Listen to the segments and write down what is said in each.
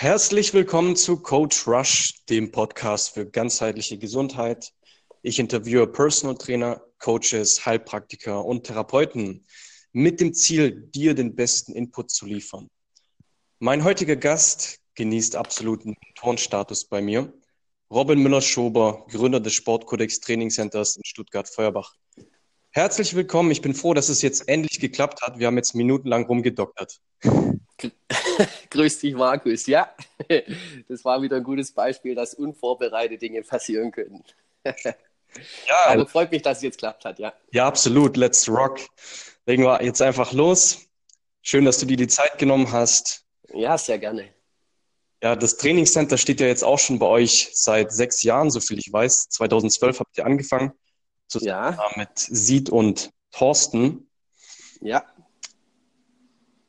Herzlich willkommen zu Coach Rush, dem Podcast für ganzheitliche Gesundheit. Ich interviewe Personal Trainer, Coaches, Heilpraktiker und Therapeuten mit dem Ziel, dir den besten Input zu liefern. Mein heutiger Gast genießt absoluten Turnstatus bei mir. Robin Müller-Schober, Gründer des Sportkodex Training Centers in Stuttgart-Feuerbach. Herzlich willkommen. Ich bin froh, dass es jetzt endlich geklappt hat. Wir haben jetzt minutenlang rumgedoktert. Grüß dich, Markus. Ja, das war wieder ein gutes Beispiel, dass unvorbereitete Dinge passieren können. Ja, aber freut mich, dass es jetzt klappt hat, ja. Ja, absolut. Let's rock. Legen wir jetzt einfach los. Schön, dass du dir die Zeit genommen hast. Ja, sehr gerne. Ja, das Trainingscenter steht ja jetzt auch schon bei euch seit sechs Jahren, so viel ich weiß. 2012 habt ihr angefangen. Zusammen ja. mit Sid und Thorsten. Ja.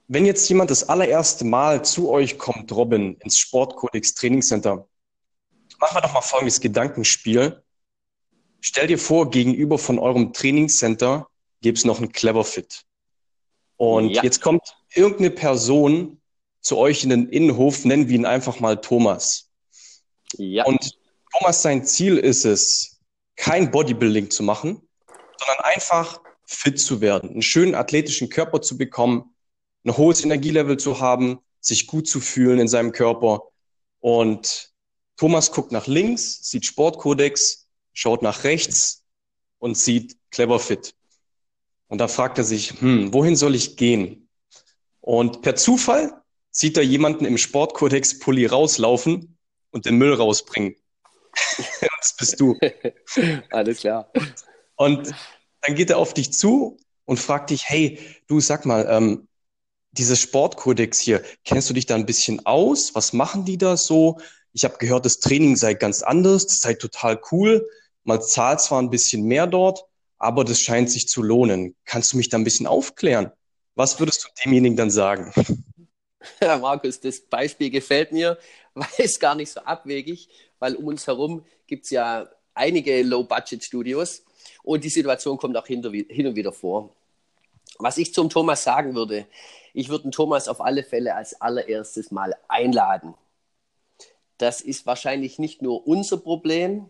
Wenn jetzt jemand das allererste Mal zu euch kommt, Robin, ins Sportkodex Trainingscenter, machen wir doch mal folgendes Gedankenspiel. Stell dir vor, gegenüber von eurem Trainingscenter gibt es noch einen Cleverfit. Und ja. jetzt kommt irgendeine Person zu euch in den Innenhof, nennen wir ihn einfach mal Thomas. Ja. Und Thomas, sein Ziel ist es, kein Bodybuilding zu machen, sondern einfach fit zu werden, einen schönen athletischen Körper zu bekommen, ein hohes Energielevel zu haben, sich gut zu fühlen in seinem Körper. Und Thomas guckt nach links, sieht Sportkodex, schaut nach rechts und sieht Clever Fit. Und da fragt er sich, hm, wohin soll ich gehen? Und per Zufall sieht er jemanden im Sportkodex Pulli rauslaufen und den Müll rausbringen. das bist du. Alles klar. Und dann geht er auf dich zu und fragt dich, hey, du sag mal, ähm, dieses Sportkodex hier, kennst du dich da ein bisschen aus? Was machen die da so? Ich habe gehört, das Training sei ganz anders, das sei total cool. Man zahlt zwar ein bisschen mehr dort, aber das scheint sich zu lohnen. Kannst du mich da ein bisschen aufklären? Was würdest du demjenigen dann sagen? Markus, das Beispiel gefällt mir, weil es gar nicht so abwegig, weil um uns herum gibt es ja einige Low-Budget-Studios und die Situation kommt auch hin und wieder vor. Was ich zum Thomas sagen würde, ich würde den Thomas auf alle Fälle als allererstes mal einladen. Das ist wahrscheinlich nicht nur unser Problem,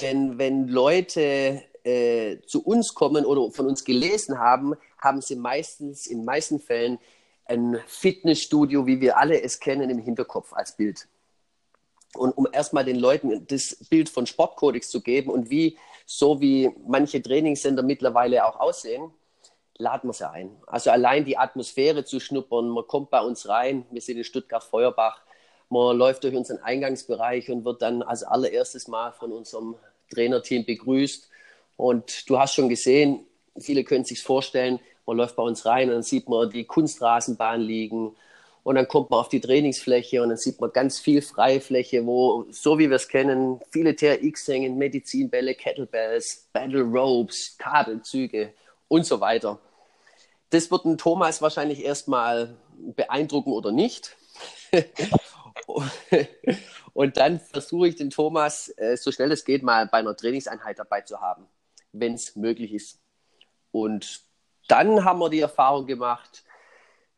denn wenn Leute äh, zu uns kommen oder von uns gelesen haben, haben sie meistens, in meisten Fällen, ein Fitnessstudio, wie wir alle es kennen, im Hinterkopf als Bild. Und um erstmal den Leuten das Bild von Sportkodex zu geben und wie, so wie manche Trainingscenter mittlerweile auch aussehen, laden wir sie ein. Also allein die Atmosphäre zu schnuppern, man kommt bei uns rein, wir sind in Stuttgart-Feuerbach, man läuft durch unseren Eingangsbereich und wird dann als allererstes Mal von unserem Trainerteam begrüßt. Und du hast schon gesehen, viele können sich vorstellen, man läuft bei uns rein und dann sieht man die Kunstrasenbahn liegen und dann kommt man auf die Trainingsfläche und dann sieht man ganz viel Freifläche, wo, so wie wir es kennen, viele TRX hängen, Medizinbälle, Kettlebells, Battle Ropes, Kabelzüge und so weiter. Das wird den Thomas wahrscheinlich erstmal beeindrucken oder nicht. und dann versuche ich den Thomas, äh, so schnell es geht, mal bei einer Trainingseinheit dabei zu haben, wenn es möglich ist. Und dann haben wir die Erfahrung gemacht,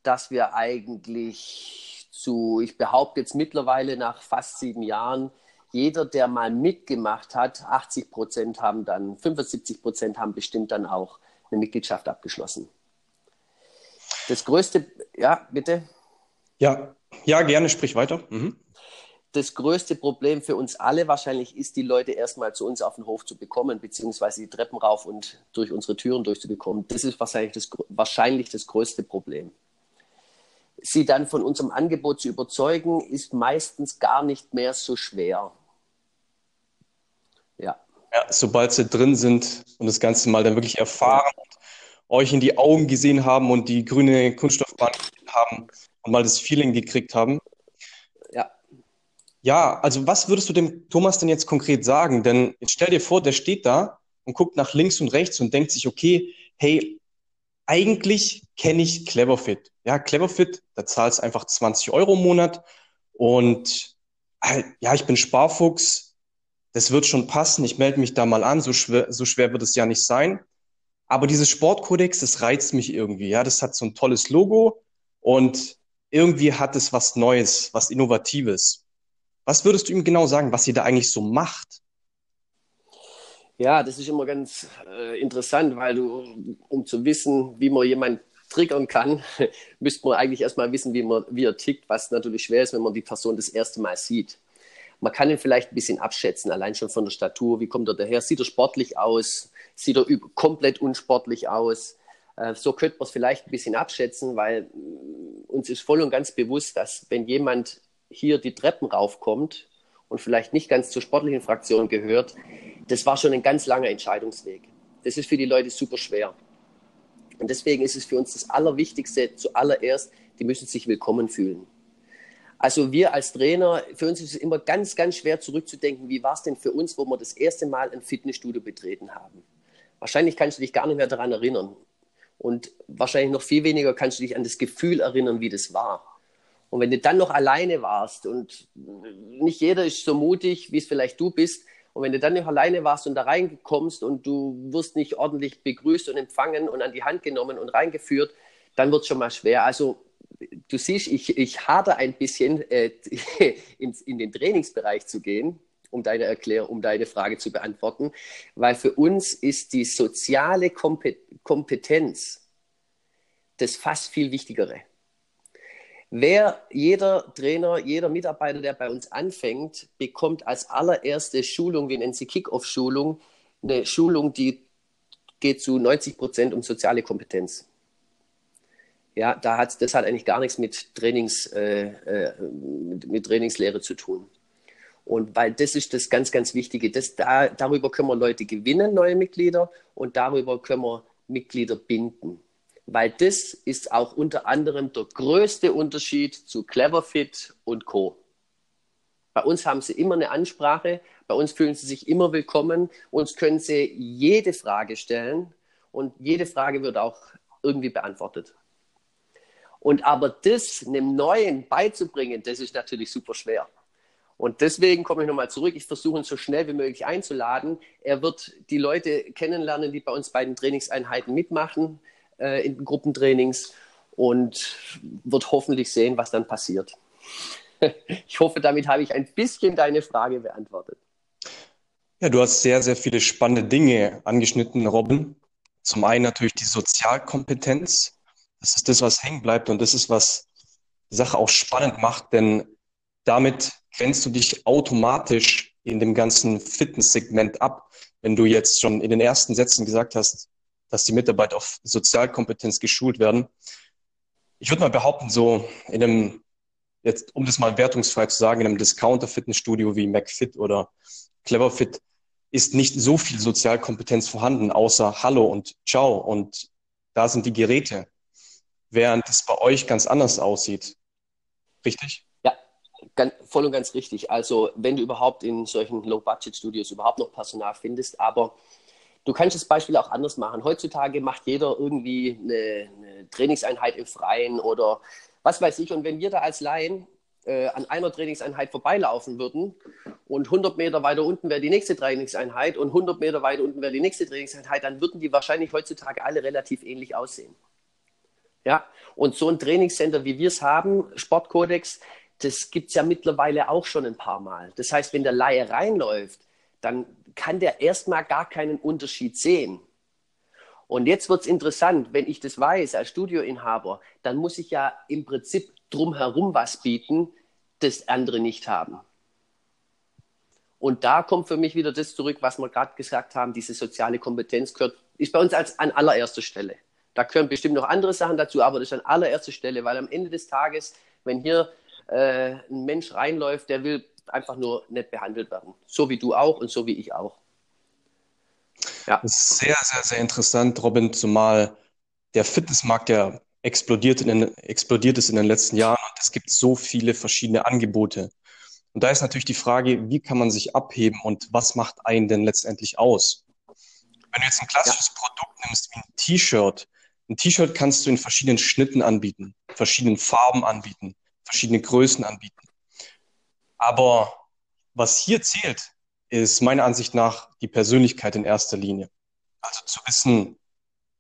dass wir eigentlich zu, ich behaupte jetzt mittlerweile nach fast sieben Jahren, jeder, der mal mitgemacht hat, 80 Prozent haben dann, 75 Prozent haben bestimmt dann auch eine Mitgliedschaft abgeschlossen. Das größte, ja, bitte? Ja, ja, gerne, sprich weiter. Mhm. Das größte Problem für uns alle wahrscheinlich ist, die Leute erstmal zu uns auf den Hof zu bekommen, beziehungsweise die Treppen rauf und durch unsere Türen durchzubekommen. Das ist wahrscheinlich das, wahrscheinlich das größte Problem. Sie dann von unserem Angebot zu überzeugen, ist meistens gar nicht mehr so schwer. Ja. ja sobald sie drin sind und das Ganze mal dann wirklich erfahren euch in die Augen gesehen haben und die grüne Kunststoffbahn haben und mal das Feeling gekriegt haben. Ja. Also was würdest du dem Thomas denn jetzt konkret sagen? Denn jetzt stell dir vor, der steht da und guckt nach links und rechts und denkt sich, okay, hey, eigentlich kenne ich Cleverfit. Ja, Cleverfit, da zahlst einfach 20 Euro im Monat und halt, ja, ich bin Sparfuchs, das wird schon passen, ich melde mich da mal an, so schwer, so schwer wird es ja nicht sein. Aber dieses Sportkodex, das reizt mich irgendwie. Ja, das hat so ein tolles Logo und irgendwie hat es was Neues, was Innovatives. Was würdest du ihm genau sagen, was ihr da eigentlich so macht? Ja, das ist immer ganz äh, interessant, weil du, um zu wissen, wie man jemanden triggern kann, müsste man eigentlich erstmal wissen, wie, man, wie er tickt, was natürlich schwer ist, wenn man die Person das erste Mal sieht. Man kann ihn vielleicht ein bisschen abschätzen, allein schon von der Statur. Wie kommt er daher? Sieht er sportlich aus? Sieht er komplett unsportlich aus? Äh, so könnte man es vielleicht ein bisschen abschätzen, weil mm, uns ist voll und ganz bewusst, dass wenn jemand hier die Treppen raufkommt und vielleicht nicht ganz zur sportlichen Fraktion gehört, das war schon ein ganz langer Entscheidungsweg. Das ist für die Leute super schwer. Und deswegen ist es für uns das Allerwichtigste zuallererst, die müssen sich willkommen fühlen. Also wir als Trainer, für uns ist es immer ganz, ganz schwer zurückzudenken, wie war es denn für uns, wo wir das erste Mal ein Fitnessstudio betreten haben. Wahrscheinlich kannst du dich gar nicht mehr daran erinnern. Und wahrscheinlich noch viel weniger kannst du dich an das Gefühl erinnern, wie das war. Und wenn du dann noch alleine warst und nicht jeder ist so mutig, wie es vielleicht du bist, und wenn du dann noch alleine warst und da reinkommst und du wirst nicht ordentlich begrüßt und empfangen und an die Hand genommen und reingeführt, dann wird es schon mal schwer. Also du siehst, ich, ich hade ein bisschen äh, in, in den Trainingsbereich zu gehen, um deine Erklärung, um deine Frage zu beantworten, weil für uns ist die soziale Kompetenz das fast viel Wichtigere. Wer, jeder Trainer, jeder Mitarbeiter, der bei uns anfängt, bekommt als allererste Schulung, wir nennen sie Kick-Off-Schulung, eine Schulung, die geht zu 90 Prozent um soziale Kompetenz. Ja, da hat, das hat eigentlich gar nichts mit, Trainings, äh, äh, mit, mit Trainingslehre zu tun. Und weil das ist das ganz, ganz Wichtige. Das, da, darüber können wir Leute gewinnen, neue Mitglieder, und darüber können wir Mitglieder binden. Weil das ist auch unter anderem der größte Unterschied zu Cleverfit und Co. Bei uns haben sie immer eine Ansprache, bei uns fühlen sie sich immer willkommen, uns können sie jede Frage stellen und jede Frage wird auch irgendwie beantwortet. Und aber das einem Neuen beizubringen, das ist natürlich super schwer. Und deswegen komme ich nochmal zurück. Ich versuche ihn so schnell wie möglich einzuladen. Er wird die Leute kennenlernen, die bei uns bei den Trainingseinheiten mitmachen, äh, in Gruppentrainings und wird hoffentlich sehen, was dann passiert. ich hoffe, damit habe ich ein bisschen deine Frage beantwortet. Ja, du hast sehr, sehr viele spannende Dinge angeschnitten, Robin. Zum einen natürlich die Sozialkompetenz, das ist das, was hängen bleibt und das ist, was die Sache auch spannend macht, denn damit grenzt du dich automatisch in dem ganzen Fitnesssegment ab. Wenn du jetzt schon in den ersten Sätzen gesagt hast, dass die Mitarbeiter auf Sozialkompetenz geschult werden. Ich würde mal behaupten, so in einem, jetzt um das mal wertungsfrei zu sagen, in einem Discounter-Fitnessstudio wie McFit oder CleverFit ist nicht so viel Sozialkompetenz vorhanden, außer Hallo und Ciao und da sind die Geräte während es bei euch ganz anders aussieht. Richtig? Ja, ganz, voll und ganz richtig. Also wenn du überhaupt in solchen Low-Budget-Studios überhaupt noch Personal findest, aber du kannst das Beispiel auch anders machen. Heutzutage macht jeder irgendwie eine, eine Trainingseinheit im Freien oder was weiß ich. Und wenn wir da als Laien äh, an einer Trainingseinheit vorbeilaufen würden und 100 Meter weiter unten wäre die nächste Trainingseinheit und 100 Meter weiter unten wäre die nächste Trainingseinheit, dann würden die wahrscheinlich heutzutage alle relativ ähnlich aussehen. Ja, und so ein Trainingscenter, wie wir es haben, Sportkodex, das gibt es ja mittlerweile auch schon ein paar Mal. Das heißt, wenn der Laie reinläuft, dann kann der erstmal gar keinen Unterschied sehen. Und jetzt wird es interessant, wenn ich das weiß als Studioinhaber, dann muss ich ja im Prinzip drumherum was bieten, das andere nicht haben. Und da kommt für mich wieder das zurück, was wir gerade gesagt haben, diese soziale Kompetenz gehört, ist bei uns als an allererster Stelle. Da gehören bestimmt noch andere Sachen dazu, aber das ist an allererster Stelle, weil am Ende des Tages, wenn hier äh, ein Mensch reinläuft, der will einfach nur nicht behandelt werden. So wie du auch und so wie ich auch. Ja. Das ist sehr, sehr, sehr interessant, Robin, zumal der Fitnessmarkt ja explodiert, in den, explodiert ist in den letzten Jahren und es gibt so viele verschiedene Angebote. Und da ist natürlich die Frage, wie kann man sich abheben und was macht einen denn letztendlich aus? Wenn du jetzt ein klassisches ja. Produkt nimmst wie ein T-Shirt, ein T-Shirt kannst du in verschiedenen Schnitten anbieten, verschiedenen Farben anbieten, verschiedene Größen anbieten. Aber was hier zählt, ist meiner Ansicht nach die Persönlichkeit in erster Linie. Also zu wissen,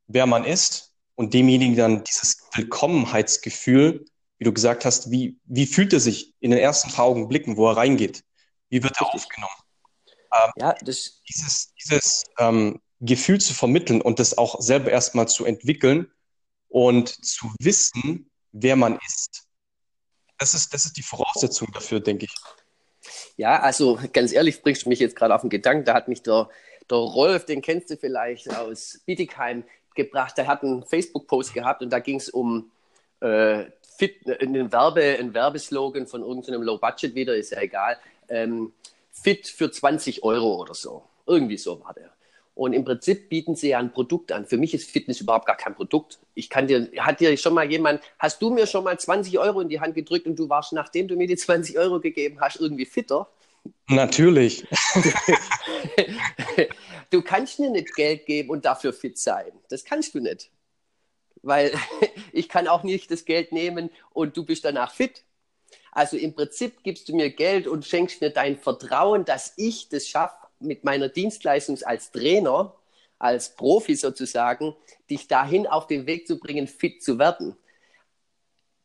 wer man ist und demjenigen dann dieses Willkommenheitsgefühl, wie du gesagt hast, wie, wie fühlt er sich in den ersten paar Augenblicken, wo er reingeht? Wie wird er aufgenommen? Ähm, ja, das dieses dieses ähm, Gefühl zu vermitteln und das auch selber erstmal zu entwickeln und zu wissen, wer man ist. Das ist, das ist die Voraussetzung dafür, denke ich. Ja, also ganz ehrlich, bringst du mich jetzt gerade auf den Gedanken. Da hat mich der, der Rolf, den kennst du vielleicht aus Bietigheim, gebracht. Der hat einen Facebook-Post gehabt und da ging es um äh, Fit, einen, Werbe, einen Werbeslogan von irgendeinem Low Budget wieder, ist ja egal. Ähm, fit für 20 Euro oder so. Irgendwie so war der. Und im Prinzip bieten sie ja ein Produkt an. Für mich ist Fitness überhaupt gar kein Produkt. Ich kann dir, hat dir schon mal jemand, hast du mir schon mal 20 Euro in die Hand gedrückt und du warst, nachdem du mir die 20 Euro gegeben hast, irgendwie fitter? Natürlich. du kannst mir nicht Geld geben und dafür fit sein. Das kannst du nicht. Weil ich kann auch nicht das Geld nehmen und du bist danach fit. Also im Prinzip gibst du mir Geld und schenkst mir dein Vertrauen, dass ich das schaffe, mit meiner Dienstleistung als Trainer, als Profi sozusagen, dich dahin auf den Weg zu bringen, fit zu werden.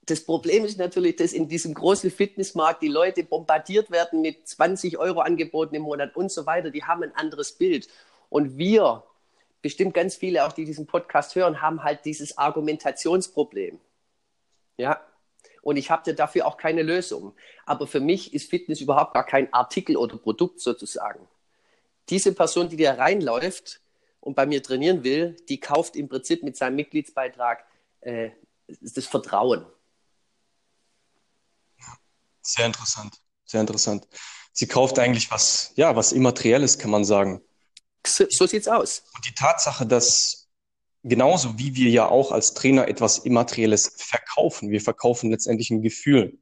Das Problem ist natürlich, dass in diesem großen Fitnessmarkt die Leute bombardiert werden mit 20 Euro Angeboten im Monat und so weiter. Die haben ein anderes Bild. Und wir, bestimmt ganz viele auch, die diesen Podcast hören, haben halt dieses Argumentationsproblem. Ja. Und ich habe dafür auch keine Lösung. Aber für mich ist Fitness überhaupt gar kein Artikel oder Produkt sozusagen diese Person, die da reinläuft und bei mir trainieren will, die kauft im Prinzip mit seinem Mitgliedsbeitrag äh, das Vertrauen. Sehr interessant, sehr interessant. Sie kauft eigentlich was, ja, was Immaterielles, kann man sagen. So, so sieht's aus. Und die Tatsache, dass genauso wie wir ja auch als Trainer etwas Immaterielles verkaufen, wir verkaufen letztendlich ein Gefühl.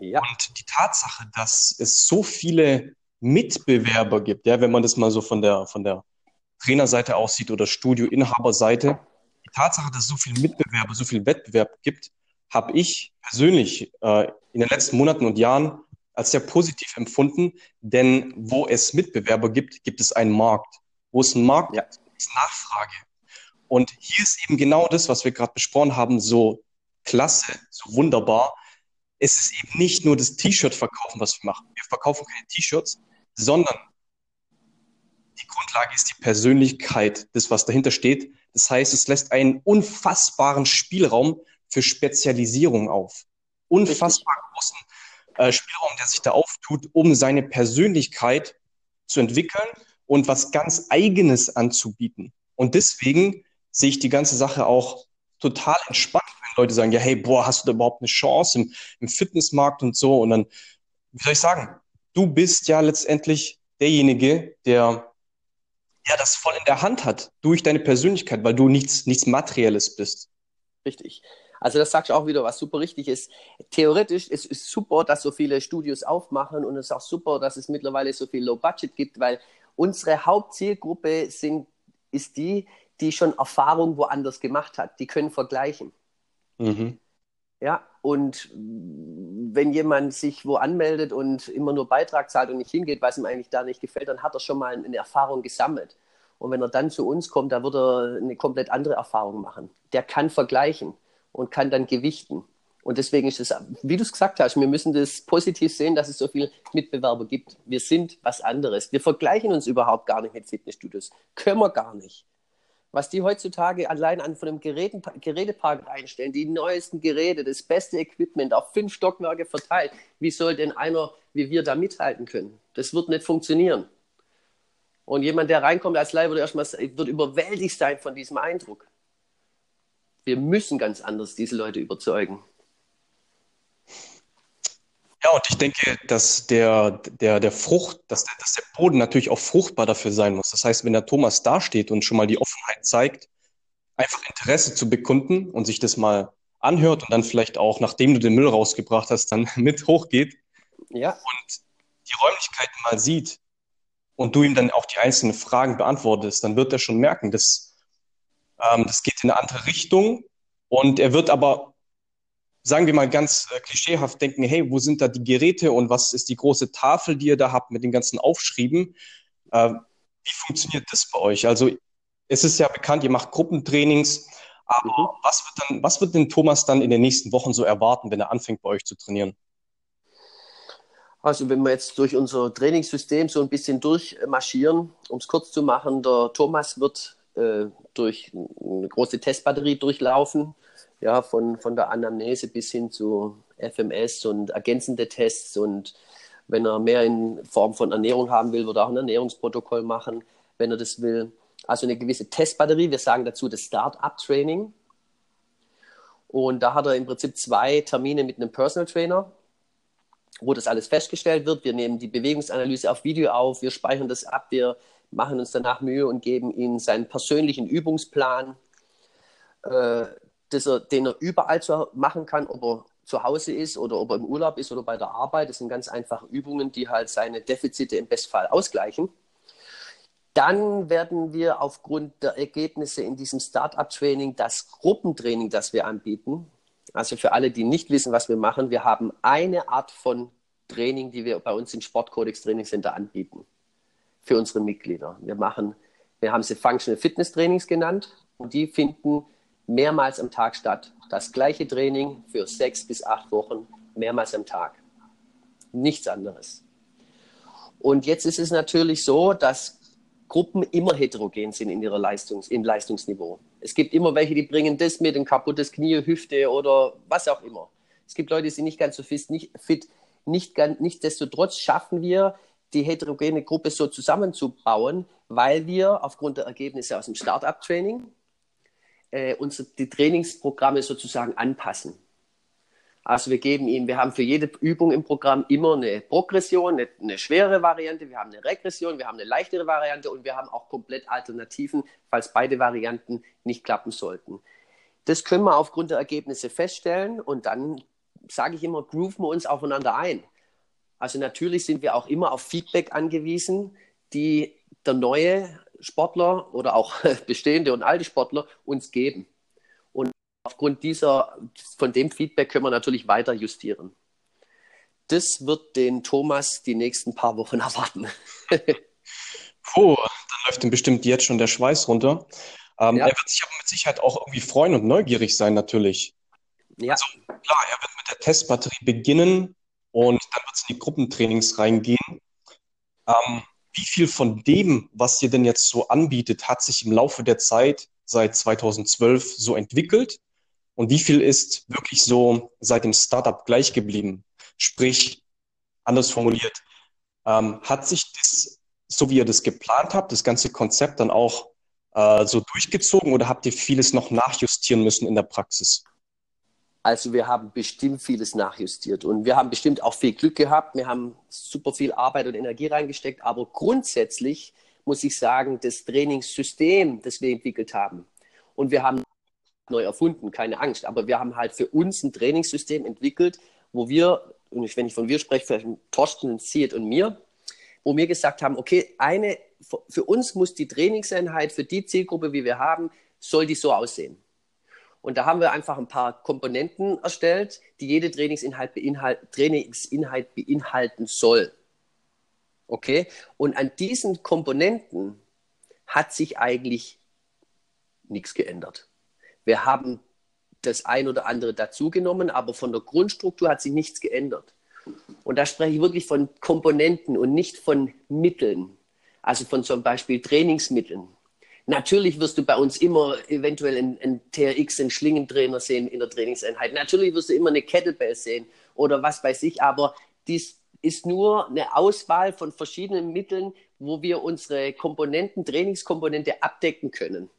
Ja. Und die Tatsache, dass es so viele Mitbewerber gibt, ja, wenn man das mal so von der, von der Trainerseite aussieht oder Studioinhaberseite, die Tatsache, dass es so viele Mitbewerber, so viel Wettbewerb gibt, habe ich persönlich äh, in den letzten Monaten und Jahren als sehr positiv empfunden, denn wo es Mitbewerber gibt, gibt es einen Markt. Wo es einen Markt ja. gibt, ist Nachfrage. Und hier ist eben genau das, was wir gerade besprochen haben, so klasse, so wunderbar. Es ist eben nicht nur das T-Shirt verkaufen, was wir machen. Wir verkaufen keine T-Shirts, sondern die Grundlage ist die Persönlichkeit, das, was dahinter steht. Das heißt, es lässt einen unfassbaren Spielraum für Spezialisierung auf. Unfassbar großen äh, Spielraum, der sich da auftut, um seine Persönlichkeit zu entwickeln und was ganz Eigenes anzubieten. Und deswegen sehe ich die ganze Sache auch total entspannt, wenn Leute sagen, ja, hey, boah, hast du da überhaupt eine Chance im, im Fitnessmarkt und so? Und dann, wie soll ich sagen, du bist ja letztendlich derjenige, der ja das voll in der Hand hat durch deine Persönlichkeit, weil du nichts, nichts Materielles bist. Richtig. Also das sagst du auch wieder, was super richtig ist. Theoretisch ist es super, dass so viele Studios aufmachen und es ist auch super, dass es mittlerweile so viel Low Budget gibt, weil unsere Hauptzielgruppe sind, ist die, die schon Erfahrung woanders gemacht hat. Die können vergleichen. Mhm. Ja, und wenn jemand sich wo anmeldet und immer nur Beitrag zahlt und nicht hingeht, weil es ihm eigentlich da nicht gefällt, dann hat er schon mal eine Erfahrung gesammelt. Und wenn er dann zu uns kommt, da wird er eine komplett andere Erfahrung machen. Der kann vergleichen und kann dann gewichten. Und deswegen ist es, wie du es gesagt hast, wir müssen das positiv sehen, dass es so viele Mitbewerber gibt. Wir sind was anderes. Wir vergleichen uns überhaupt gar nicht mit Fitnessstudios. Können wir gar nicht was die heutzutage allein an von einem Geräten, Gerätepark einstellen, die neuesten Geräte, das beste Equipment auf fünf Stockwerke verteilt, wie soll denn einer wie wir da mithalten können? Das wird nicht funktionieren. Und jemand, der reinkommt als Leih, wird erstmal wird überwältigt sein von diesem Eindruck. Wir müssen ganz anders diese Leute überzeugen. Ja, und ich denke, dass der, der, der Frucht, dass der, dass der Boden natürlich auch fruchtbar dafür sein muss. Das heißt, wenn der Thomas dasteht und schon mal die Offenheit zeigt, einfach Interesse zu bekunden und sich das mal anhört und dann vielleicht auch, nachdem du den Müll rausgebracht hast, dann mit hochgeht ja. und die Räumlichkeiten mal sieht und du ihm dann auch die einzelnen Fragen beantwortest, dann wird er schon merken, dass ähm, das geht in eine andere Richtung und er wird aber sagen wir mal ganz äh, klischeehaft denken, hey, wo sind da die Geräte und was ist die große Tafel, die ihr da habt mit den ganzen Aufschrieben? Äh, wie funktioniert das bei euch? Also es ist ja bekannt, ihr macht Gruppentrainings, Aber mhm. was, wird dann, was wird denn Thomas dann in den nächsten Wochen so erwarten, wenn er anfängt, bei euch zu trainieren? Also wenn wir jetzt durch unser Trainingssystem so ein bisschen durchmarschieren, um es kurz zu machen, der Thomas wird äh, durch eine große Testbatterie durchlaufen, ja, von, von der Anamnese bis hin zu FMS und ergänzende Tests und wenn er mehr in Form von Ernährung haben will, wird er auch ein Ernährungsprotokoll machen, wenn er das will. Also eine gewisse Testbatterie. Wir sagen dazu das Start-up-Training. Und da hat er im Prinzip zwei Termine mit einem Personal Trainer, wo das alles festgestellt wird. Wir nehmen die Bewegungsanalyse auf Video auf, wir speichern das ab, wir machen uns danach Mühe und geben ihm seinen persönlichen Übungsplan, äh, er, den er überall zu machen kann, ob er zu Hause ist oder ob er im Urlaub ist oder bei der Arbeit. Das sind ganz einfache Übungen, die halt seine Defizite im Bestfall ausgleichen. Dann werden wir aufgrund der Ergebnisse in diesem Startup-Training das Gruppentraining, das wir anbieten, also für alle, die nicht wissen, was wir machen, wir haben eine Art von Training, die wir bei uns im Sportcodex Training Center anbieten für unsere Mitglieder. Wir machen, wir haben sie Functional Fitness Trainings genannt und die finden mehrmals am Tag statt. Das gleiche Training für sechs bis acht Wochen, mehrmals am Tag. Nichts anderes. Und jetzt ist es natürlich so, dass Gruppen immer heterogen sind in ihrer Leistungs-, im Leistungsniveau. Es gibt immer welche, die bringen das mit, ein kaputtes Knie, Hüfte oder was auch immer. Es gibt Leute, die sind nicht ganz so fit, nicht, fit nicht nichtsdestotrotz schaffen wir, die heterogene Gruppe so zusammenzubauen, weil wir aufgrund der Ergebnisse aus dem Startup-Training äh, unsere, die Trainingsprogramme sozusagen anpassen. Also wir geben ihnen, wir haben für jede Übung im Programm immer eine Progression, eine, eine schwere Variante, wir haben eine Regression, wir haben eine leichtere Variante und wir haben auch komplett Alternativen, falls beide Varianten nicht klappen sollten. Das können wir aufgrund der Ergebnisse feststellen und dann sage ich immer, grooven wir uns aufeinander ein. Also natürlich sind wir auch immer auf Feedback angewiesen, die der neue Sportler oder auch bestehende und alte Sportler uns geben. Und aufgrund dieser, von dem Feedback können wir natürlich weiter justieren. Das wird den Thomas die nächsten paar Wochen erwarten. Puh, dann läuft ihm bestimmt jetzt schon der Schweiß runter. Ähm, ja. Er wird sich aber mit Sicherheit auch irgendwie freuen und neugierig sein, natürlich. Ja. Also klar, er wird mit der Testbatterie beginnen und dann wird es in die Gruppentrainings reingehen. Ähm, wie viel von dem, was ihr denn jetzt so anbietet, hat sich im Laufe der Zeit seit 2012 so entwickelt? Und wie viel ist wirklich so seit dem Startup gleich geblieben? Sprich, anders formuliert, ähm, hat sich das, so wie ihr das geplant habt, das ganze Konzept dann auch äh, so durchgezogen oder habt ihr vieles noch nachjustieren müssen in der Praxis? Also wir haben bestimmt vieles nachjustiert und wir haben bestimmt auch viel Glück gehabt. Wir haben super viel Arbeit und Energie reingesteckt, aber grundsätzlich muss ich sagen, das Trainingssystem, das wir entwickelt haben und wir haben neu erfunden, keine Angst, aber wir haben halt für uns ein Trainingssystem entwickelt, wo wir, und wenn ich von wir spreche, vielleicht Torsten, Siet und mir, wo wir gesagt haben, okay, eine, für uns muss die Trainingseinheit für die Zielgruppe, wie wir haben, soll die so aussehen. Und da haben wir einfach ein paar Komponenten erstellt, die jede Trainingsinhalt, beinhalt, Trainingsinhalt beinhalten soll. Okay? Und an diesen Komponenten hat sich eigentlich nichts geändert. Wir haben das ein oder andere dazugenommen, aber von der Grundstruktur hat sich nichts geändert. Und da spreche ich wirklich von Komponenten und nicht von Mitteln. Also von zum Beispiel Trainingsmitteln. Natürlich wirst du bei uns immer eventuell einen, TRX, einen Schlingentrainer sehen in der Trainingseinheit. Natürlich wirst du immer eine Kettlebell sehen oder was weiß ich, aber dies ist nur eine Auswahl von verschiedenen Mitteln, wo wir unsere Komponenten, Trainingskomponente abdecken können.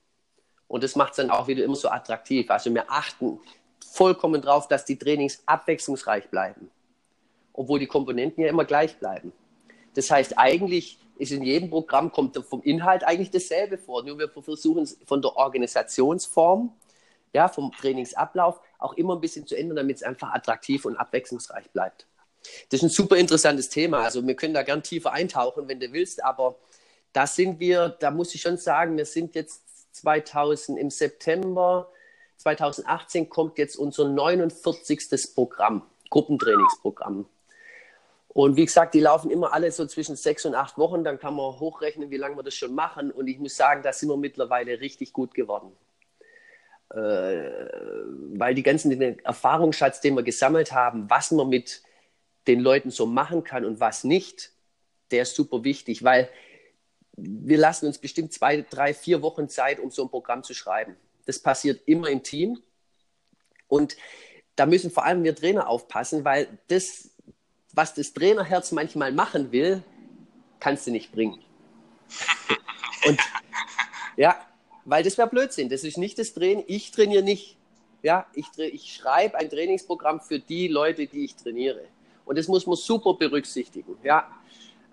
Und das macht es dann auch wieder immer so attraktiv. Also wir achten vollkommen drauf, dass die Trainings abwechslungsreich bleiben, obwohl die Komponenten ja immer gleich bleiben. Das heißt, eigentlich ist in jedem Programm kommt vom Inhalt eigentlich dasselbe vor. Nur wir versuchen es von der Organisationsform, ja, vom Trainingsablauf auch immer ein bisschen zu ändern, damit es einfach attraktiv und abwechslungsreich bleibt. Das ist ein super interessantes Thema. Also wir können da gern tiefer eintauchen, wenn du willst, aber da sind wir, da muss ich schon sagen, wir sind jetzt 2000 im September 2018 kommt jetzt unser 49. Programm, Gruppentrainingsprogramm. Und wie gesagt, die laufen immer alle so zwischen sechs und acht Wochen. Dann kann man hochrechnen, wie lange wir das schon machen. Und ich muss sagen, da sind wir mittlerweile richtig gut geworden. äh, weil die ganzen Erfahrungsschatz, den wir gesammelt haben, was man mit den Leuten so machen kann und was nicht, der ist super wichtig, weil wir lassen uns bestimmt zwei, drei, vier Wochen Zeit, um so ein Programm zu schreiben. Das passiert immer im Team. Und da müssen vor allem wir Trainer aufpassen, weil das, was das Trainerherz manchmal machen will, kannst du nicht bringen. Und ja, weil das wäre Blödsinn. Das ist nicht das Training. Ich trainiere nicht. Ja, ich, ich schreibe ein Trainingsprogramm für die Leute, die ich trainiere. Und das muss man super berücksichtigen. Ja,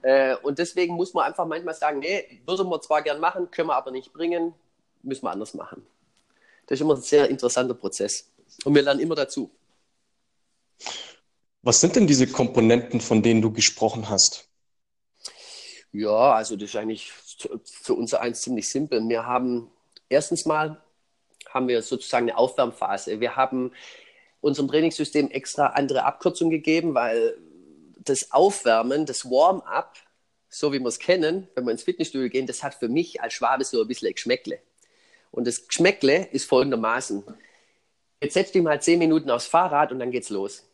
äh, und deswegen muss man einfach manchmal sagen, nee, würden wir zwar gern machen, können wir aber nicht bringen, müssen wir anders machen. Das ist immer ein sehr interessanter Prozess. Und wir lernen immer dazu. Was sind denn diese Komponenten, von denen du gesprochen hast? Ja, also das ist eigentlich für uns eins ziemlich simpel. Wir haben erstens mal haben wir sozusagen eine Aufwärmphase. Wir haben unserem Trainingssystem extra andere Abkürzungen gegeben, weil das Aufwärmen, das Warm-up, so wie wir es kennen, wenn wir ins Fitnessstudio gehen, das hat für mich als Schwabe so ein bisschen ein Geschmäckle. Und das Geschmäckle ist folgendermaßen. Jetzt setzt dich mal zehn Minuten aufs Fahrrad und dann geht's los.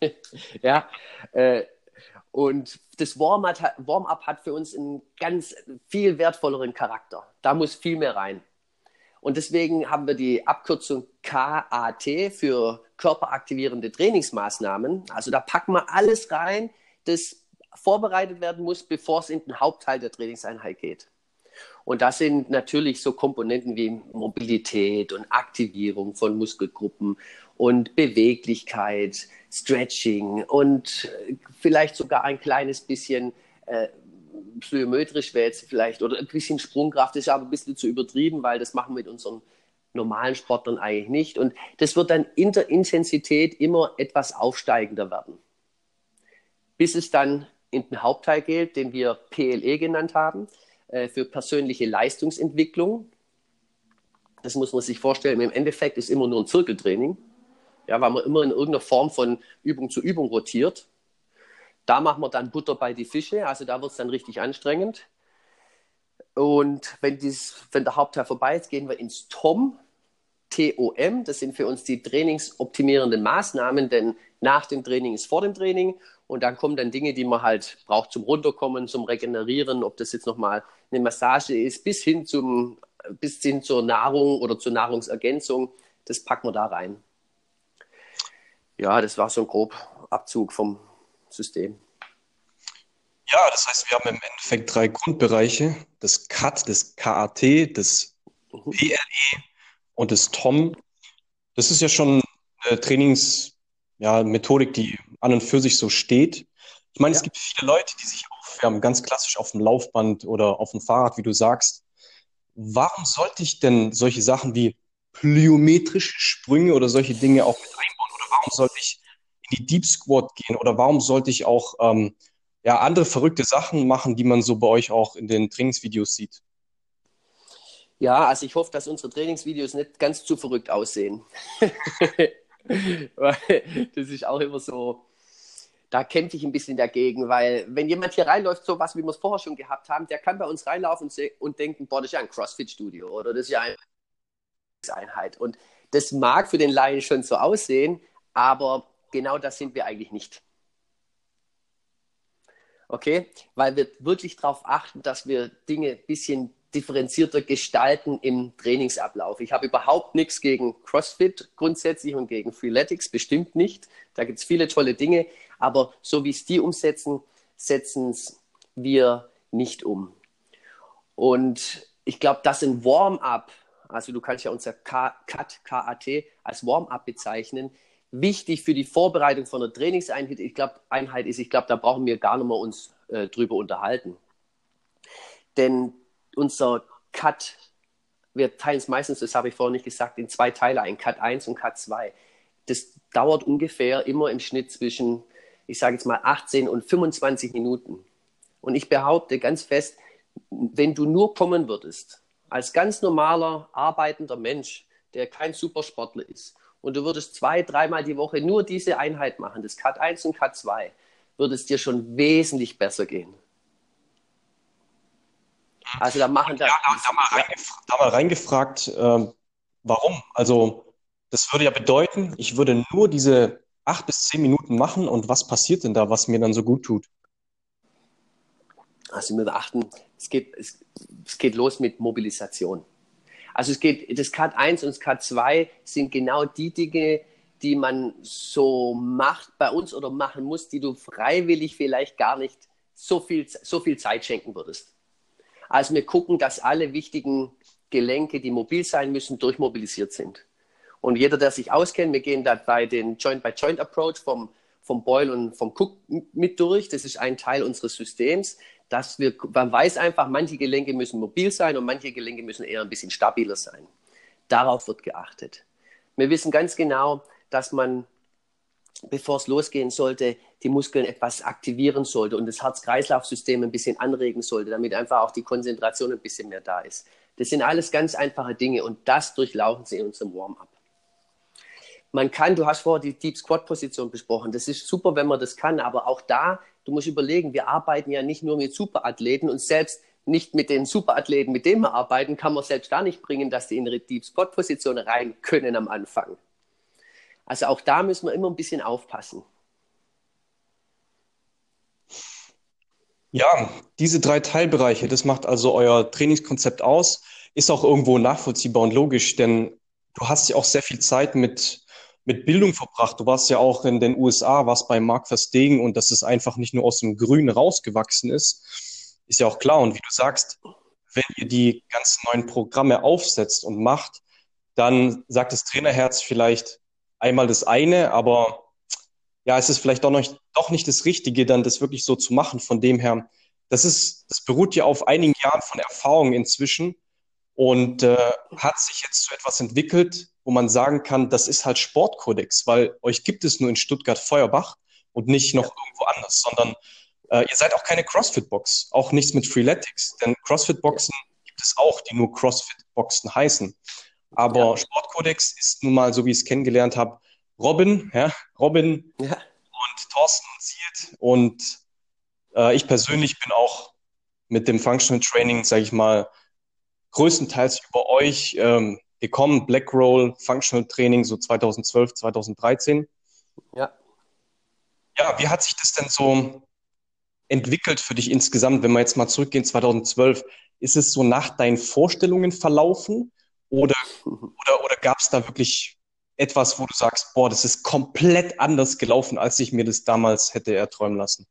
ja, äh, und das Warm-up hat für uns einen ganz viel wertvolleren Charakter. Da muss viel mehr rein. Und deswegen haben wir die Abkürzung KAT für körperaktivierende Trainingsmaßnahmen. Also da packen wir alles rein, das vorbereitet werden muss, bevor es in den Hauptteil der Trainingseinheit geht. Und das sind natürlich so Komponenten wie Mobilität und Aktivierung von Muskelgruppen und Beweglichkeit, Stretching und vielleicht sogar ein kleines bisschen äh, plyometrisch wäre jetzt vielleicht oder ein bisschen Sprungkraft ist aber ein bisschen zu übertrieben, weil das machen wir mit unseren normalen Sportlern eigentlich nicht. Und das wird dann in der Intensität immer etwas aufsteigender werden. Bis es dann in den Hauptteil geht, den wir PLE genannt haben, äh, für persönliche Leistungsentwicklung. Das muss man sich vorstellen. Im Endeffekt ist immer nur ein Zirkeltraining, ja, weil man immer in irgendeiner Form von Übung zu Übung rotiert. Da machen wir dann Butter bei die Fische, also da wird es dann richtig anstrengend. Und wenn, dies, wenn der Hauptteil vorbei ist, gehen wir ins TOM, TOM. Das sind für uns die trainingsoptimierenden Maßnahmen, denn nach dem Training ist vor dem Training und dann kommen dann Dinge, die man halt braucht zum Runterkommen, zum Regenerieren, ob das jetzt nochmal eine Massage ist, bis hin, zum, bis hin zur Nahrung oder zur Nahrungsergänzung. Das packen wir da rein. Ja, das war so ein grob Abzug vom System. Ja, das heißt, wir haben im Endeffekt drei Grundbereiche: das CAT, das KAT, das mhm. PLE und das TOM. Das ist ja schon eine Trainingsmethodik, ja, die an und für sich so steht. Ich meine, ja. es gibt viele Leute, die sich aufwärmen, ganz klassisch auf dem Laufband oder auf dem Fahrrad, wie du sagst. Warum sollte ich denn solche Sachen wie plyometrische Sprünge oder solche Dinge auch mit einbauen? Warum sollte ich in die Deep Squat gehen? Oder warum sollte ich auch ähm, ja, andere verrückte Sachen machen, die man so bei euch auch in den Trainingsvideos sieht? Ja, also ich hoffe, dass unsere Trainingsvideos nicht ganz zu verrückt aussehen. das ist auch immer so, da kämpfe ich ein bisschen dagegen, weil wenn jemand hier reinläuft, so was, wie wir es vorher schon gehabt haben, der kann bei uns reinlaufen und denken, boah, das ist ja ein CrossFit-Studio oder das ist ja eine Einheit. Und das mag für den Laien schon so aussehen, aber genau das sind wir eigentlich nicht. Okay? Weil wir wirklich darauf achten, dass wir Dinge ein bisschen differenzierter gestalten im Trainingsablauf. Ich habe überhaupt nichts gegen CrossFit grundsätzlich und gegen Freeletics, bestimmt nicht. Da gibt es viele tolle Dinge, aber so wie es die umsetzen, setzen es wir nicht um. Und ich glaube, dass ein Warm-up, also du kannst ja unser CAT, KAT als Warm-up bezeichnen, wichtig für die Vorbereitung von einer Trainingseinheit ich glaub, Einheit ist, ich glaube, da brauchen wir gar nicht mehr uns äh, drüber unterhalten. Denn unser Cut, wir teilen es meistens, das habe ich vorhin nicht gesagt, in zwei Teile ein, Cut 1 und Cut 2. Das dauert ungefähr immer im Schnitt zwischen, ich sage jetzt mal, 18 und 25 Minuten. Und ich behaupte ganz fest, wenn du nur kommen würdest, als ganz normaler, arbeitender Mensch, der kein Supersportler ist, und du würdest zwei, dreimal die Woche nur diese Einheit machen, das Cut 1 und Cut 2, würde es dir schon wesentlich besser gehen. Also da machen da, ja, da, da, mal, reingefragt, da mal reingefragt äh, Warum? Also, das würde ja bedeuten, ich würde nur diese acht bis zehn Minuten machen und was passiert denn da, was mir dann so gut tut? Also wir beachten, es geht, es, es geht los mit Mobilisation. Also es geht, das Cut 1 und das Cut 2 sind genau die Dinge, die man so macht bei uns oder machen muss, die du freiwillig vielleicht gar nicht so viel, so viel Zeit schenken würdest. Also wir gucken, dass alle wichtigen Gelenke, die mobil sein müssen, durchmobilisiert sind. Und jeder, der sich auskennt, wir gehen da bei den Joint-by-Joint-Approach vom, vom Boyle und vom Cook mit durch. Das ist ein Teil unseres Systems, dass wir, man weiß einfach, manche Gelenke müssen mobil sein und manche Gelenke müssen eher ein bisschen stabiler sein. Darauf wird geachtet. Wir wissen ganz genau, dass man, bevor es losgehen sollte, die Muskeln etwas aktivieren sollte und das Herz-Kreislauf-System ein bisschen anregen sollte, damit einfach auch die Konzentration ein bisschen mehr da ist. Das sind alles ganz einfache Dinge und das durchlaufen sie in unserem Warm-up. Man kann, du hast vorher die Deep Squat Position besprochen. Das ist super, wenn man das kann, aber auch da, du musst überlegen, wir arbeiten ja nicht nur mit Superathleten und selbst nicht mit den Superathleten, mit denen wir arbeiten, kann man selbst da nicht bringen, dass die in ihre Deep Squat Position rein können am Anfang. Also auch da müssen wir immer ein bisschen aufpassen. Ja, diese drei Teilbereiche, das macht also euer Trainingskonzept aus, ist auch irgendwo nachvollziehbar und logisch, denn du hast ja auch sehr viel Zeit mit, mit Bildung verbracht. Du warst ja auch in den USA, warst bei Mark Verstegen und dass es einfach nicht nur aus dem Grün rausgewachsen ist, ist ja auch klar. Und wie du sagst, wenn ihr die ganzen neuen Programme aufsetzt und macht, dann sagt das Trainerherz vielleicht einmal das eine, aber ja, es ist vielleicht doch, noch, doch nicht das Richtige, dann das wirklich so zu machen. Von dem her, das ist, das beruht ja auf einigen Jahren von Erfahrung inzwischen und äh, hat sich jetzt zu etwas entwickelt, wo man sagen kann, das ist halt Sportkodex, weil euch gibt es nur in Stuttgart-Feuerbach und nicht noch irgendwo anders, sondern äh, ihr seid auch keine CrossFit-Box, auch nichts mit Freeletics, denn CrossFit-Boxen gibt es auch, die nur CrossFit-Boxen heißen. Aber ja. Sportkodex ist nun mal, so wie ich es kennengelernt habe, Robin, ja, Robin ja. und Thorsten und Siet. Und äh, ich persönlich bin auch mit dem Functional Training, sage ich mal, größtenteils über euch ähm, gekommen. Black Roll, Functional Training, so 2012, 2013. Ja. Ja, wie hat sich das denn so entwickelt für dich insgesamt, wenn wir jetzt mal zurückgehen, 2012? Ist es so nach deinen Vorstellungen verlaufen? Oder, oder, oder gab es da wirklich etwas, wo du sagst, boah, das ist komplett anders gelaufen, als ich mir das damals hätte erträumen lassen?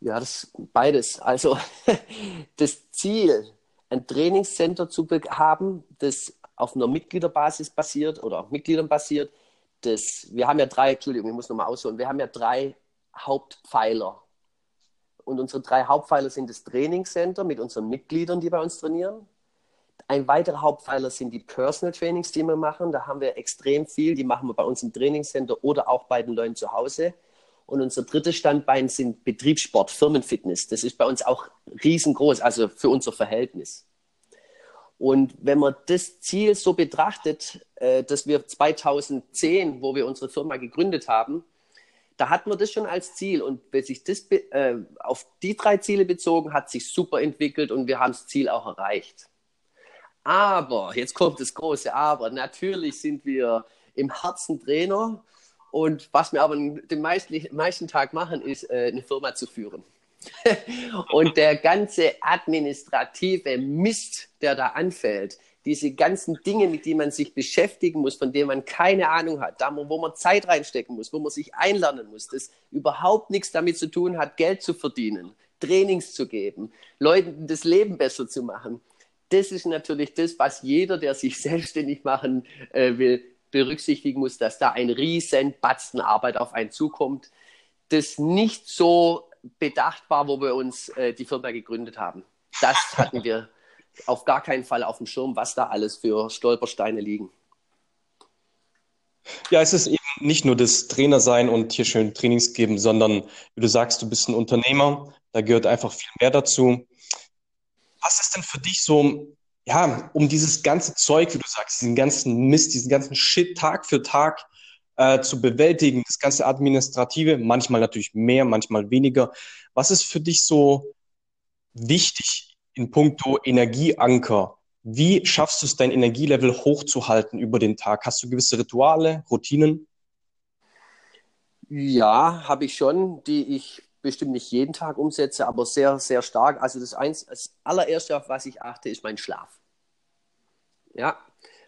Ja, das beides. Also das Ziel, ein Trainingscenter zu haben, das auf einer Mitgliederbasis basiert oder auf Mitgliedern basiert, das, wir haben ja drei, Entschuldigung, ich muss nochmal ausholen, wir haben ja drei Hauptpfeiler. Und unsere drei Hauptpfeiler sind das Trainingscenter mit unseren Mitgliedern, die bei uns trainieren. Ein weiterer Hauptpfeiler sind die Personal Trainings, die wir machen. Da haben wir extrem viel. Die machen wir bei uns im Trainingscenter oder auch bei den Leuten zu Hause. Und unser drittes Standbein sind Betriebssport, Firmenfitness. Das ist bei uns auch riesengroß, also für unser Verhältnis. Und wenn man das Ziel so betrachtet, äh, dass wir 2010, wo wir unsere Firma gegründet haben, da hatten wir das schon als Ziel. Und wenn sich das äh, auf die drei Ziele bezogen, hat sich super entwickelt und wir haben das Ziel auch erreicht. Aber, jetzt kommt das große Aber, natürlich sind wir im Herzen Trainer und was wir aber den meisten, Tag machen, ist äh, eine Firma zu führen. und der ganze administrative Mist, der da anfällt, diese ganzen Dinge, mit denen man sich beschäftigen muss, von denen man keine Ahnung hat, da wo man Zeit reinstecken muss, wo man sich einlernen muss, das überhaupt nichts damit zu tun hat, Geld zu verdienen, Trainings zu geben, Leuten das Leben besser zu machen das ist natürlich das, was jeder, der sich selbstständig machen äh, will, berücksichtigen muss, dass da ein riesen Batzen Arbeit auf einen zukommt, das nicht so bedacht war, wo wir uns äh, die Firma gegründet haben. Das hatten wir auf gar keinen Fall auf dem Schirm, was da alles für Stolpersteine liegen. Ja, es ist eben nicht nur das Trainer sein und hier schön Trainings geben, sondern wie du sagst, du bist ein Unternehmer, da gehört einfach viel mehr dazu. Was ist denn für dich so, ja, um dieses ganze Zeug, wie du sagst, diesen ganzen Mist, diesen ganzen Shit Tag für Tag äh, zu bewältigen, das ganze Administrative, manchmal natürlich mehr, manchmal weniger. Was ist für dich so wichtig in puncto Energieanker, Wie schaffst du es, dein Energielevel hochzuhalten über den Tag? Hast du gewisse Rituale, Routinen? Ja, habe ich schon, die ich bestimmt nicht jeden Tag umsetze, aber sehr, sehr stark. Also das, eins, das allererste, auf was ich achte, ist mein Schlaf. Ja,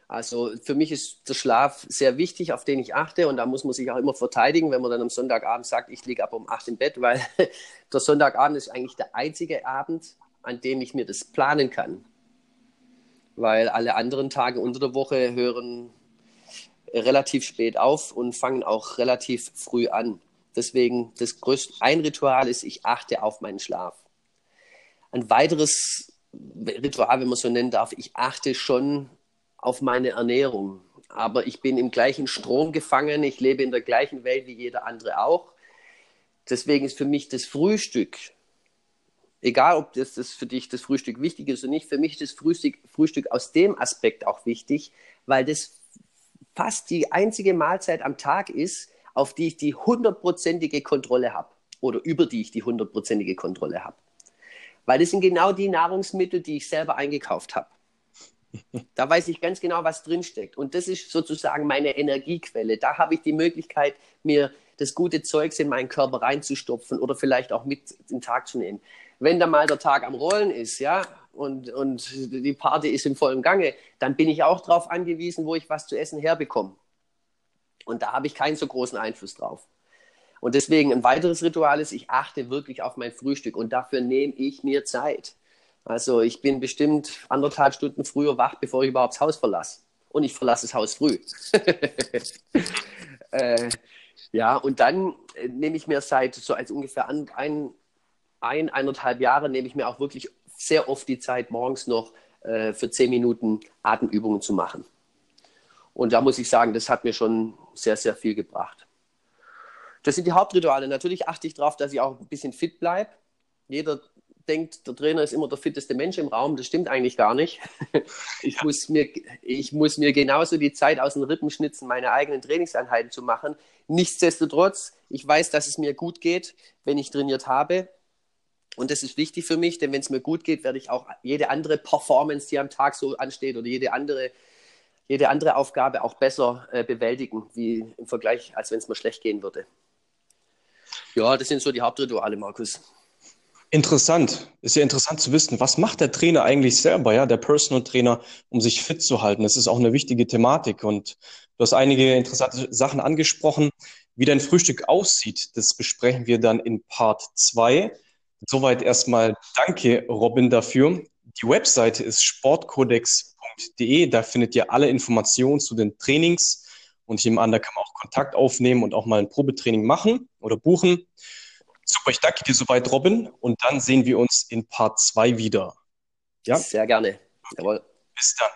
also für mich ist der Schlaf sehr wichtig, auf den ich achte und da muss man sich auch immer verteidigen, wenn man dann am Sonntagabend sagt, ich liege ab um acht im Bett, weil der Sonntagabend ist eigentlich der einzige Abend, an dem ich mir das planen kann. Weil alle anderen Tage unter der Woche hören relativ spät auf und fangen auch relativ früh an. Deswegen das größte ein Ritual ist, ich achte auf meinen Schlaf. Ein weiteres Ritual, wenn man so nennen darf, ich achte schon auf meine Ernährung. Aber ich bin im gleichen Strom gefangen, ich lebe in der gleichen Welt wie jeder andere auch. Deswegen ist für mich das Frühstück, egal ob das, das für dich das Frühstück wichtig ist oder nicht, für mich ist das Frühstück, Frühstück aus dem Aspekt auch wichtig, weil das fast die einzige Mahlzeit am Tag ist, auf die ich die hundertprozentige Kontrolle habe oder über die ich die hundertprozentige Kontrolle habe. Weil das sind genau die Nahrungsmittel, die ich selber eingekauft habe. Da weiß ich ganz genau, was drinsteckt. Und das ist sozusagen meine Energiequelle. Da habe ich die Möglichkeit, mir das gute Zeugs in meinen Körper reinzustopfen oder vielleicht auch mit den Tag zu nehmen. Wenn da mal der Tag am Rollen ist, ja, und, und die Party ist im vollen Gange, dann bin ich auch darauf angewiesen, wo ich was zu essen herbekomme. Und da habe ich keinen so großen Einfluss drauf. Und deswegen ein weiteres Ritual ist, ich achte wirklich auf mein Frühstück und dafür nehme ich mir Zeit. Also ich bin bestimmt anderthalb Stunden früher wach, bevor ich überhaupt das Haus verlasse. Und ich verlasse das Haus früh. äh, ja, und dann äh, nehme ich mir seit so als ungefähr ein, ein, ein, eineinhalb Jahre, nehme ich mir auch wirklich sehr oft die Zeit, morgens noch äh, für zehn Minuten Atemübungen zu machen. Und da muss ich sagen, das hat mir schon sehr, sehr viel gebracht. Das sind die Hauptrituale. Natürlich achte ich darauf, dass ich auch ein bisschen fit bleibe. Jeder denkt, der Trainer ist immer der fitteste Mensch im Raum. Das stimmt eigentlich gar nicht. Ich, ja. muss, mir, ich muss mir genauso die Zeit aus den Rippen schnitzen, meine eigenen Trainingseinheiten zu machen. Nichtsdestotrotz, ich weiß, dass es mir gut geht, wenn ich trainiert habe. Und das ist wichtig für mich, denn wenn es mir gut geht, werde ich auch jede andere Performance, die am Tag so ansteht oder jede andere, jede andere Aufgabe auch besser äh, bewältigen, wie im Vergleich, als wenn es mir schlecht gehen würde. Ja, das sind so die Hauptrituale, Markus. Interessant. Ist ja interessant zu wissen, was macht der Trainer eigentlich selber, ja, der Personal Trainer, um sich fit zu halten? Das ist auch eine wichtige Thematik und du hast einige interessante Sachen angesprochen. Wie dein Frühstück aussieht, das besprechen wir dann in Part 2. Soweit erstmal danke, Robin, dafür. Die Webseite ist sportcodex.de. Da findet ihr alle Informationen zu den Trainings und ich nehme an, da kann man auch Kontakt aufnehmen und auch mal ein Probetraining machen oder buchen. Super, ich danke dir soweit, Robin. Und dann sehen wir uns in Part 2 wieder. Ja? Sehr gerne. Jawohl. Bis dann.